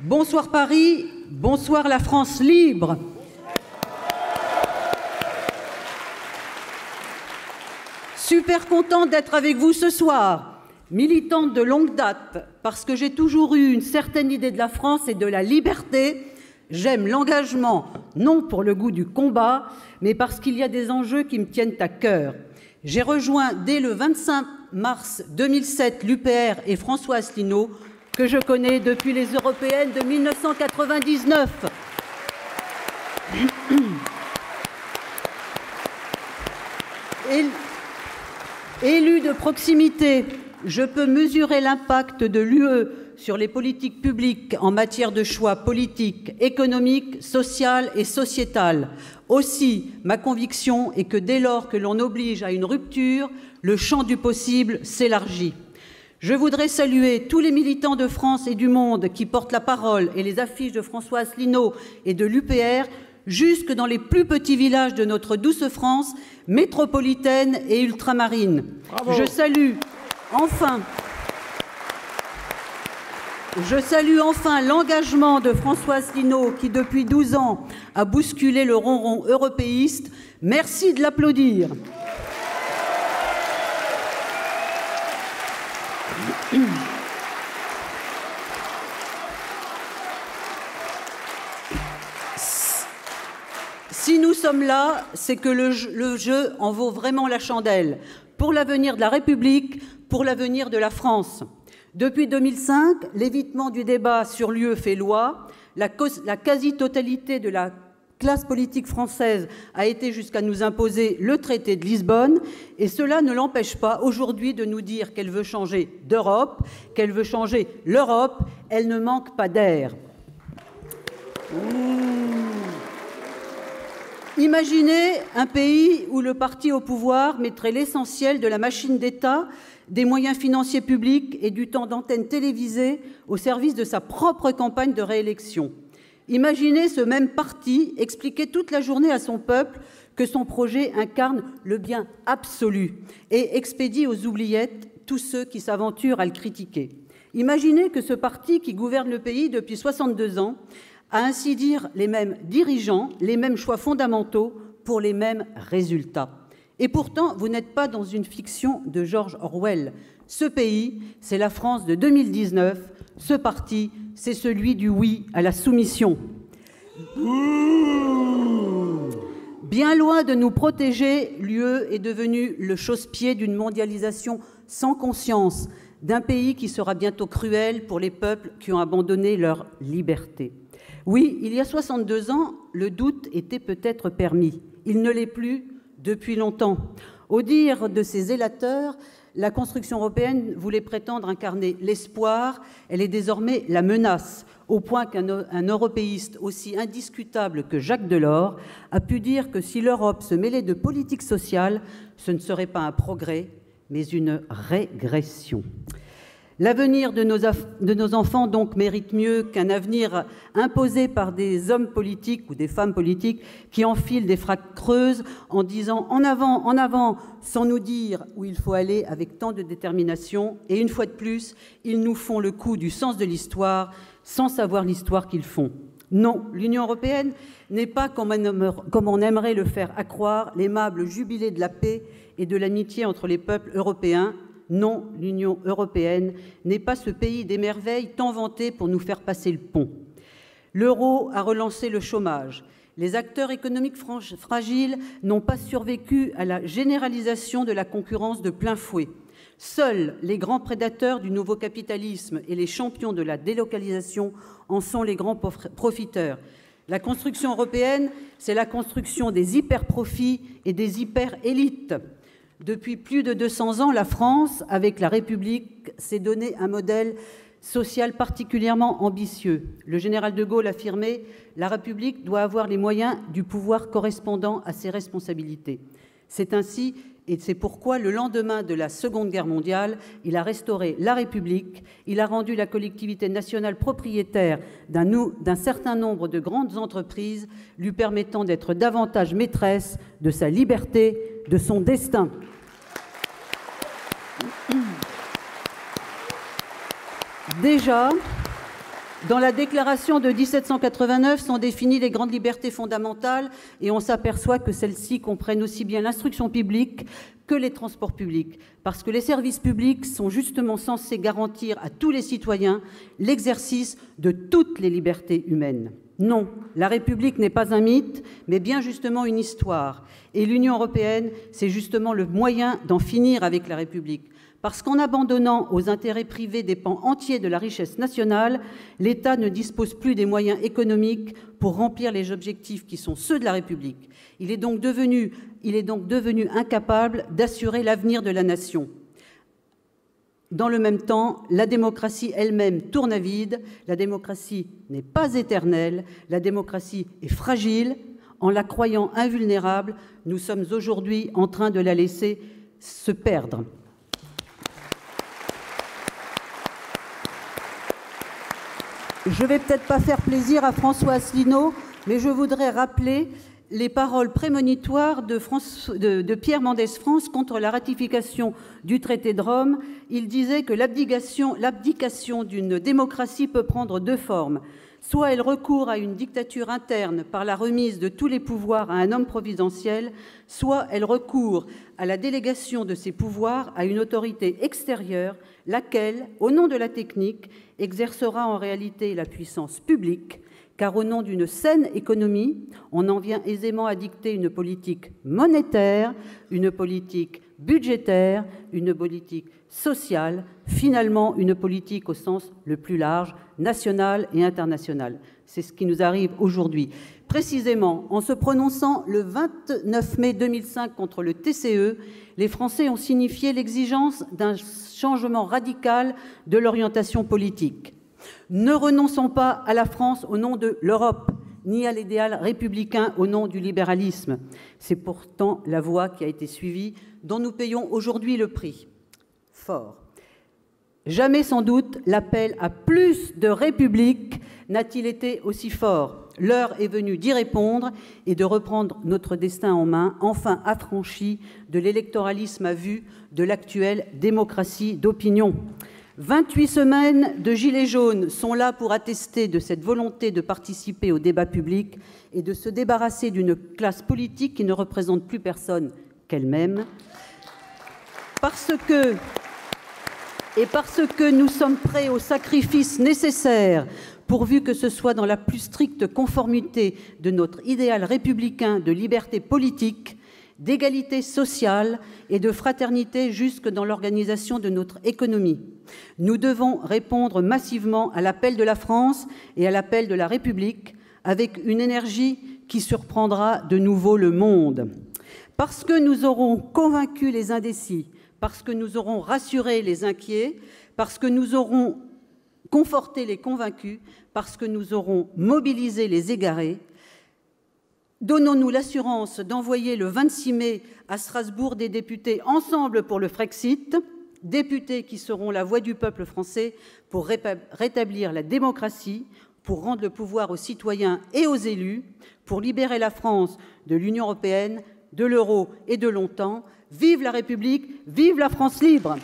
Bonsoir Paris, bonsoir la France libre. Super contente d'être avec vous ce soir, militante de longue date, parce que j'ai toujours eu une certaine idée de la France et de la liberté. J'aime l'engagement, non pour le goût du combat, mais parce qu'il y a des enjeux qui me tiennent à cœur. J'ai rejoint dès le 25 mars 2007 l'UPR et François Asselineau, que je connais depuis les européennes de 1999. Élu de proximité, je peux mesurer l'impact de l'UE sur les politiques publiques en matière de choix politiques, économiques, social et sociétal. Aussi, ma conviction est que dès lors que l'on oblige à une rupture, le champ du possible s'élargit. Je voudrais saluer tous les militants de France et du monde qui portent la parole et les affiches de François Asselineau et de l'UPR jusque dans les plus petits villages de notre douce France, métropolitaine et ultramarine. Je salue enfin je salue enfin l'engagement de François Asselineau qui, depuis 12 ans, a bousculé le ronron européiste. Merci de l'applaudir. Si nous sommes là, c'est que le jeu, en vaut vraiment la chandelle pour l'avenir de la République, pour l'avenir de la France. Depuis 2005, l'évitement du débat sur l'UE fait loi. La, la quasi-totalité de la classe politique française a été jusqu'à nous imposer le traité de Lisbonne, et cela ne l'empêche pas aujourd'hui de nous dire qu'elle veut changer d'Europe, qu'elle veut changer l'Europe, elle ne manque pas d'air. Imaginez un pays où le parti au pouvoir mettrait l'essentiel de la machine d'État, des moyens financiers publics et du temps d'antenne télévisée au service de sa propre campagne de réélection. Imaginez ce même parti expliquer toute la journée à son peuple que son projet incarne le bien absolu et expédie aux oubliettes tous ceux qui s'aventurent à le critiquer. Imaginez que ce parti qui gouverne le pays depuis 62 ans a ainsi dire les mêmes dirigeants, les mêmes choix fondamentaux pour les mêmes résultats. Et pourtant, vous n'êtes pas dans une fiction de George Orwell. Ce pays, c'est la France de 2019. Ce parti, c'est celui du oui à la soumission. Bien loin de nous protéger, l'UE est devenue le chausse-pied d'une mondialisation sans conscience, d'un pays qui sera bientôt cruel pour les peuples qui ont abandonné leur liberté. Oui, il y a 62 ans, le doute était peut-être permis. Il ne l'est plus depuis longtemps. Au dire de ses élateurs, la construction européenne voulait prétendre incarner l'espoir, elle est désormais la menace, au point qu'un européiste aussi indiscutable que Jacques Delors a pu dire que si l'Europe se mêlait de politique sociale, ce ne serait pas un progrès, mais une régression. L'avenir de nos, enfants, donc, mérite mieux qu'un avenir imposé par des hommes politiques ou des femmes politiques qui enfilent des frappes creuses en disant en avant, en avant, sans nous dire où il faut aller avec tant de détermination. Et une fois de plus, ils nous font le coup du sens de l'histoire sans savoir l'histoire qu'ils font. Non, l'Union européenne n'est pas, comme on aimerait le faire accroire, l'aimable jubilé de la paix et de l'amitié entre les peuples européens non, l'Union européenne n'est pas ce pays des merveilles tant vanté pour nous faire passer le pont. L'euro a relancé le chômage. Les acteurs économiques fragiles n'ont pas survécu à la généralisation de la concurrence de plein fouet. Seuls les grands prédateurs du nouveau capitalisme et les champions de la délocalisation en sont les grands profiteurs. La construction européenne, c'est la construction des hyper-profits et des hyper-élites. Depuis plus de 200 ans, la France, avec la République, s'est donné un modèle social particulièrement ambitieux. Le général de Gaulle affirmait La République doit avoir les moyens du pouvoir correspondant à ses responsabilités. C'est ainsi et c'est pourquoi, le lendemain de la Seconde Guerre mondiale, il a restauré la République, il a rendu la collectivité nationale propriétaire d'un certain nombre de grandes entreprises, lui permettant d'être davantage maîtresse de sa liberté, de son destin. Déjà, Dans la déclaration de 1789 sont définies les grandes libertés fondamentales et on s'aperçoit que celles-ci comprennent aussi bien l'instruction publique que les transports publics, parce que les services publics sont justement censés garantir à tous les citoyens l'exercice de toutes les libertés humaines. Non, la République n'est pas un mythe, mais bien justement une histoire. Et l'Union européenne, c'est justement le moyen d'en finir avec la République. Parce qu'en abandonnant aux intérêts privés des pans entiers de la richesse nationale, l'État ne dispose plus des moyens économiques pour remplir les objectifs qui sont ceux de la République. Il est donc devenu, il est donc devenu incapable d'assurer l'avenir de la nation. Dans le même temps, la démocratie elle-même tourne à vide, la démocratie n'est pas éternelle, la démocratie est fragile. En la croyant invulnérable, nous sommes aujourd'hui en train de la laisser se perdre. Je ne vais peut-être pas faire plaisir à François Asselineau, mais je voudrais rappeler les paroles prémonitoires de, Pierre Mendès France contre la ratification du traité de Rome. Il disait que l'abdication d'une démocratie peut prendre deux formes. Soit elle recourt à une dictature interne par la remise de tous les pouvoirs à un homme providentiel, soit elle recourt à la délégation de ces pouvoirs à une autorité extérieure, laquelle, au nom de la technique, exercera en réalité la puissance publique, car au nom d'une saine économie, on en vient aisément à dicter une politique monétaire, une politique budgétaire, une politique sociale, finalement une politique au sens le plus large, national et international. C'est ce qui nous arrive aujourd'hui. Précisément, en se prononçant le 29 mai 2005 contre le TCE, les Français ont signifié l'exigence d'un changement radical de l'orientation politique. Ne renonçons pas à la France au nom de l'Europe, ni à l'idéal républicain au nom du libéralisme. C'est pourtant la voie qui a été suivie, dont nous payons aujourd'hui le prix. Fort. Jamais sans doute l'appel à plus de république n'a-t-il été aussi fort. L'heure est venue d'y répondre et de reprendre notre destin en main, enfin affranchi de l'électoralisme à vue de l'actuelle démocratie d'opinion. 28 semaines de Gilets jaunes sont là pour attester de cette volonté de participer au débat public et de se débarrasser d'une classe politique qui ne représente plus personne qu'elle-même. Parce que et parce que nous sommes prêts au sacrifice nécessaire pourvu que ce soit dans la plus stricte conformité de notre idéal républicain de liberté politique, d'égalité sociale et de fraternité jusque dans l'organisation de notre économie. Nous devons répondre massivement à l'appel de la France et à l'appel de la République avec une énergie qui surprendra de nouveau le monde. Parce que nous aurons convaincu les indécis, parce que nous aurons rassuré les inquiets, parce que nous aurons conforté les convaincus, parce que nous aurons mobilisé les égarés. Donnons-nous l'assurance d'envoyer le 26 mai à Strasbourg des députés ensemble pour le Frexit, députés qui seront la voix du peuple français pour rétablir la démocratie, pour rendre le pouvoir aux citoyens et aux élus, pour libérer la France de l'Union européenne, de l'euro et de longtemps, Vive la République, vive la France libre